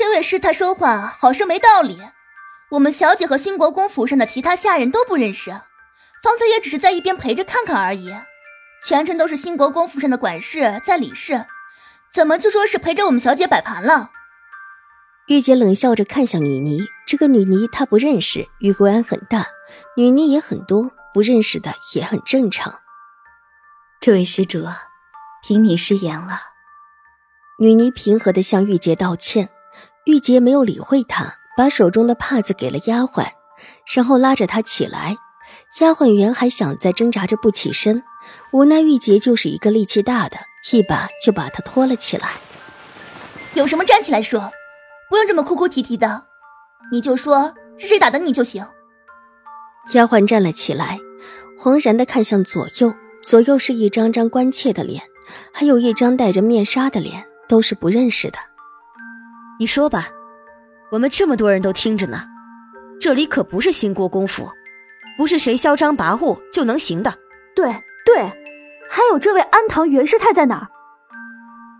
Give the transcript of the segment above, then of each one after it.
这位师太说话好生没道理，我们小姐和兴国公府上的其他下人都不认识，方才也只是在一边陪着看看而已。全程都是兴国公府上的管事在理事，怎么就说是陪着我们小姐摆盘了？玉洁冷笑着看向女尼，这个女尼她不认识，玉桂庵很大，女尼也很多，不认识的也很正常。这位施主，凭你失言了。女尼平和的向玉洁道歉。玉洁没有理会他，把手中的帕子给了丫鬟，然后拉着他起来。丫鬟原还想再挣扎着不起身，无奈玉洁就是一个力气大的，一把就把他拖了起来。有什么站起来说，不用这么哭哭啼啼的，你就说是谁打的你就行。丫鬟站了起来，惶然的看向左右，左右是一张张关切的脸，还有一张戴着面纱的脸，都是不认识的。你说吧，我们这么多人都听着呢。这里可不是兴国公府，不是谁嚣张跋扈就能行的。对对，还有这位安堂袁师太在哪儿？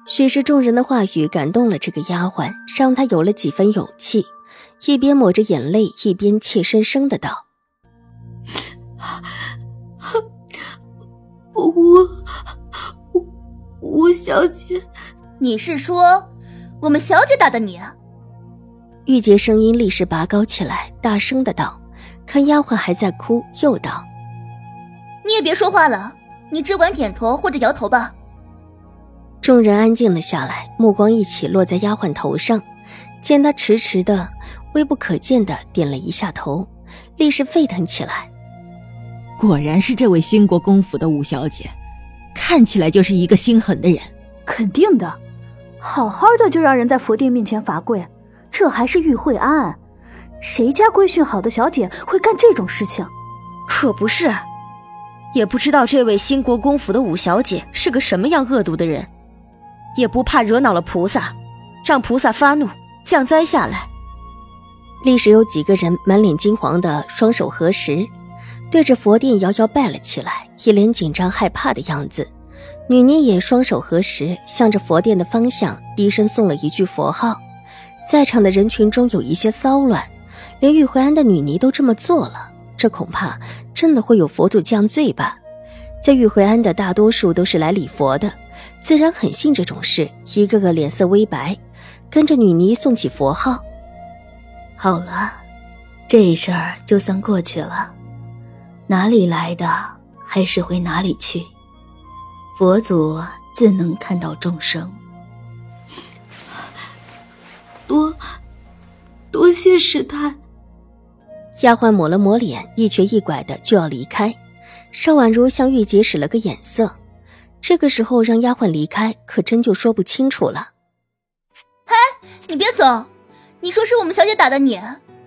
许是众人的话语感动了这个丫鬟，让她有了几分勇气，一边抹着眼泪，一边怯生生的道：“我我我小姐，你是说？”我们小姐打的你，玉洁声音立时拔高起来，大声的道：“看丫鬟还在哭，又道：你也别说话了，你只管点头或者摇头吧。”众人安静了下来，目光一起落在丫鬟头上，见她迟迟的、微不可见的点了一下头，立时沸腾起来。果然是这位兴国公府的五小姐，看起来就是一个心狠的人，肯定的。好好的就让人在佛殿面前罚跪，这还是玉慧安，谁家规训好的小姐会干这种事情？可不是，也不知道这位新国公府的五小姐是个什么样恶毒的人，也不怕惹恼了菩萨，让菩萨发怒降灾下来。立时有几个人满脸惊惶的双手合十，对着佛殿摇摇拜了起来，一脸紧张害怕的样子。女尼也双手合十，向着佛殿的方向低声诵了一句佛号。在场的人群中有一些骚乱，连玉慧安的女尼都这么做了，这恐怕真的会有佛祖降罪吧？在玉慧安的大多数都是来礼佛的，自然很信这种事，一个个脸色微白，跟着女尼诵起佛号。好了，这事儿就算过去了，哪里来的还是回哪里去。佛祖自能看到众生，多多谢师太。丫鬟抹了抹脸，一瘸一拐的就要离开。邵婉如向玉洁使了个眼色，这个时候让丫鬟离开，可真就说不清楚了。哎，你别走！你说是我们小姐打的你，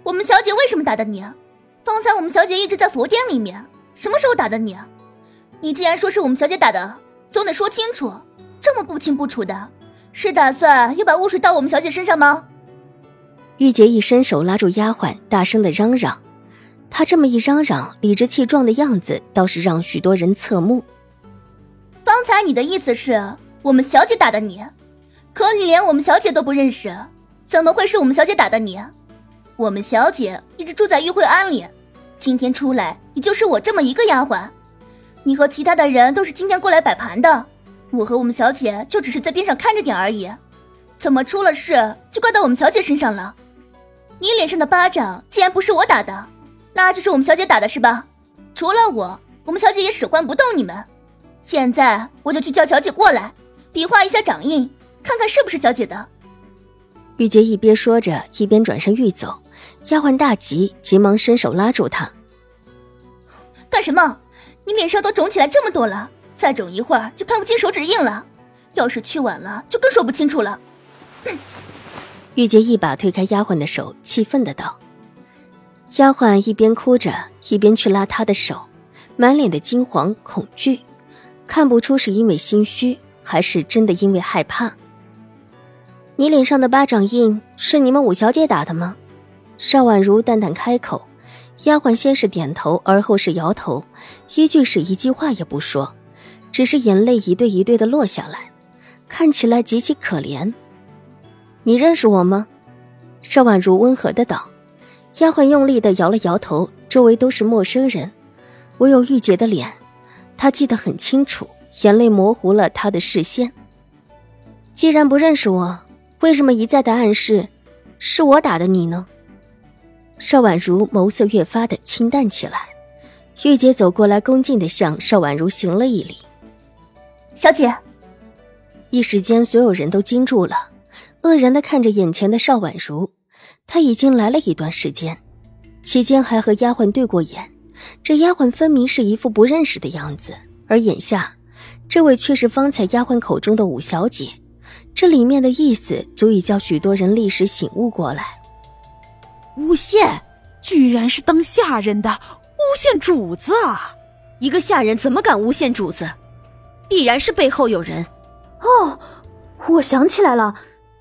我们小姐为什么打的你？方才我们小姐一直在佛殿里面，什么时候打的你？你既然说是我们小姐打的。总得说清楚，这么不清不楚的，是打算又把污水倒我们小姐身上吗？玉洁一伸手拉住丫鬟，大声的嚷嚷。她这么一嚷嚷，理直气壮的样子，倒是让许多人侧目。方才你的意思是我们小姐打的你，可你连我们小姐都不认识，怎么会是我们小姐打的你？我们小姐一直住在玉慧庵里，今天出来也就是我这么一个丫鬟。你和其他的人都是今天过来摆盘的，我和我们小姐就只是在边上看着点而已，怎么出了事就怪到我们小姐身上了？你脸上的巴掌既然不是我打的，那就是我们小姐打的是吧？除了我，我们小姐也使唤不动你们。现在我就去叫小姐过来，比划一下掌印，看看是不是小姐的。玉洁一边说着，一边转身欲走，丫鬟大急，急忙伸手拉住她。干什么？你脸上都肿起来这么多了，再肿一会儿就看不清手指印了。要是去晚了，就更说不清楚了。玉洁一把推开丫鬟的手，气愤的道：“丫鬟一边哭着，一边去拉她的手，满脸的惊惶恐惧，看不出是因为心虚，还是真的因为害怕。你脸上的巴掌印是你们五小姐打的吗？邵婉如淡淡开口。丫鬟先是点头，而后是摇头，一句是一句话也不说，只是眼泪一对一对的落下来，看起来极其可怜。你认识我吗？邵婉如温和的道。丫鬟用力的摇了摇头，周围都是陌生人，唯有玉洁的脸，她记得很清楚，眼泪模糊了她的视线。既然不认识我，为什么一再的暗示是我打的你呢？邵婉如眸色越发的清淡起来，玉洁走过来，恭敬的向邵婉如行了一礼。小姐，一时间所有人都惊住了，愕然的看着眼前的邵婉如。她已经来了一段时间，期间还和丫鬟对过眼，这丫鬟分明是一副不认识的样子，而眼下，这位却是方才丫鬟口中的五小姐，这里面的意思足以叫许多人立时醒悟过来。诬陷，居然是当下人的诬陷主子啊！一个下人怎么敢诬陷主子？必然是背后有人。哦，我想起来了，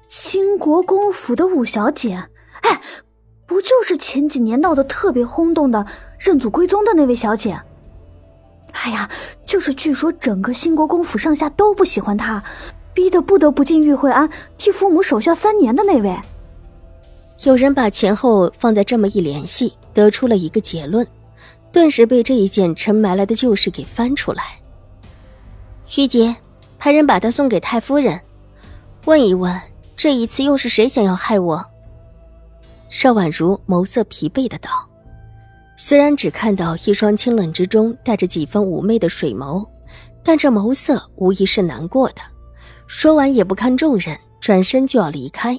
兴国公府的五小姐，哎，不就是前几年闹得特别轰动的认祖归宗的那位小姐？哎呀，就是据说整个兴国公府上下都不喜欢她，逼得不得不进玉惠安替父母守孝三年的那位。有人把前后放在这么一联系，得出了一个结论，顿时被这一件陈埋来的旧事给翻出来。玉洁，派人把他送给太夫人，问一问，这一次又是谁想要害我？邵婉如眸色疲惫的道，虽然只看到一双清冷之中带着几分妩媚的水眸，但这眸色无疑是难过的。说完也不看众人，转身就要离开。